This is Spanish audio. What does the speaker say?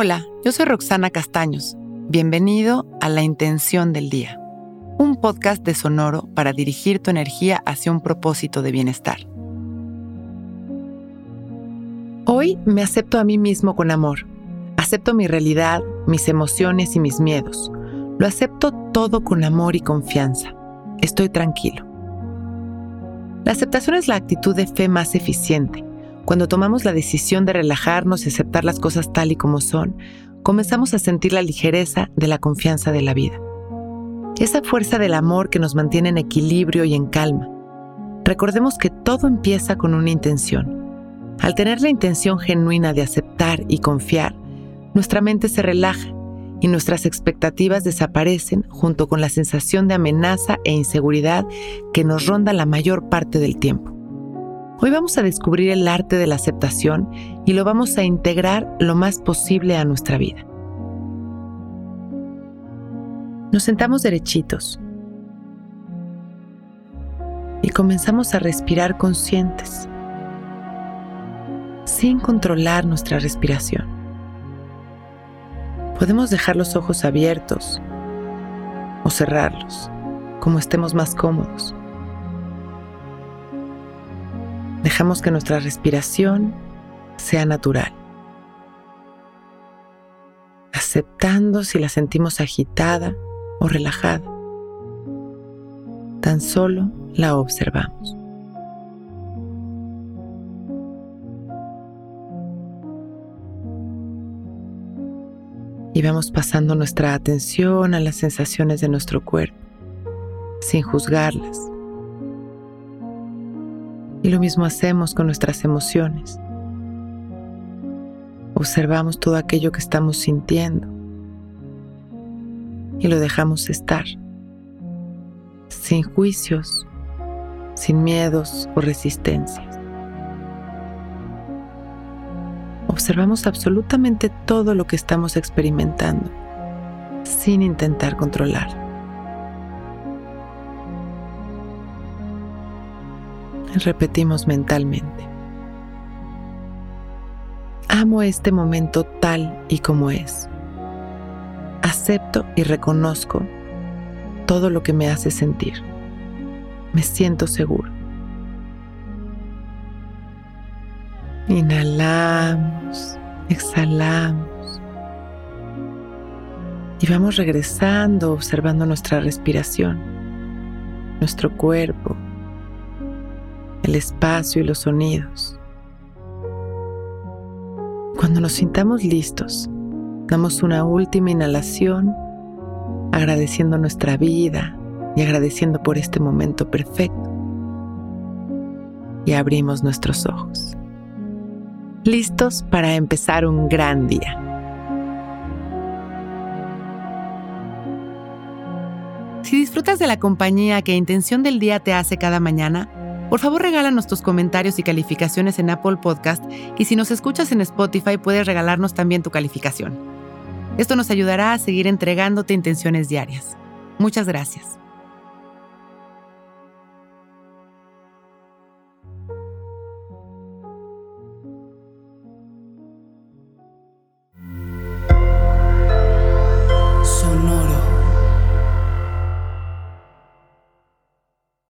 Hola, yo soy Roxana Castaños. Bienvenido a La Intención del Día, un podcast de Sonoro para dirigir tu energía hacia un propósito de bienestar. Hoy me acepto a mí mismo con amor. Acepto mi realidad, mis emociones y mis miedos. Lo acepto todo con amor y confianza. Estoy tranquilo. La aceptación es la actitud de fe más eficiente cuando tomamos la decisión de relajarnos y aceptar las cosas tal y como son, comenzamos a sentir la ligereza de la confianza de la vida. Esa fuerza del amor que nos mantiene en equilibrio y en calma. Recordemos que todo empieza con una intención. Al tener la intención genuina de aceptar y confiar, nuestra mente se relaja y nuestras expectativas desaparecen junto con la sensación de amenaza e inseguridad que nos ronda la mayor parte del tiempo. Hoy vamos a descubrir el arte de la aceptación y lo vamos a integrar lo más posible a nuestra vida. Nos sentamos derechitos y comenzamos a respirar conscientes, sin controlar nuestra respiración. Podemos dejar los ojos abiertos o cerrarlos, como estemos más cómodos. Dejamos que nuestra respiración sea natural, aceptando si la sentimos agitada o relajada. Tan solo la observamos. Y vamos pasando nuestra atención a las sensaciones de nuestro cuerpo, sin juzgarlas y lo mismo hacemos con nuestras emociones. Observamos todo aquello que estamos sintiendo y lo dejamos estar, sin juicios, sin miedos o resistencias. Observamos absolutamente todo lo que estamos experimentando, sin intentar controlar. Repetimos mentalmente. Amo este momento tal y como es. Acepto y reconozco todo lo que me hace sentir. Me siento seguro. Inhalamos, exhalamos. Y vamos regresando observando nuestra respiración, nuestro cuerpo, el espacio y los sonidos. Cuando nos sintamos listos, damos una última inhalación agradeciendo nuestra vida y agradeciendo por este momento perfecto. Y abrimos nuestros ojos. Listos para empezar un gran día. Si disfrutas de la compañía que Intención del Día te hace cada mañana, por favor, regálanos tus comentarios y calificaciones en Apple Podcast y si nos escuchas en Spotify puedes regalarnos también tu calificación. Esto nos ayudará a seguir entregándote intenciones diarias. Muchas gracias.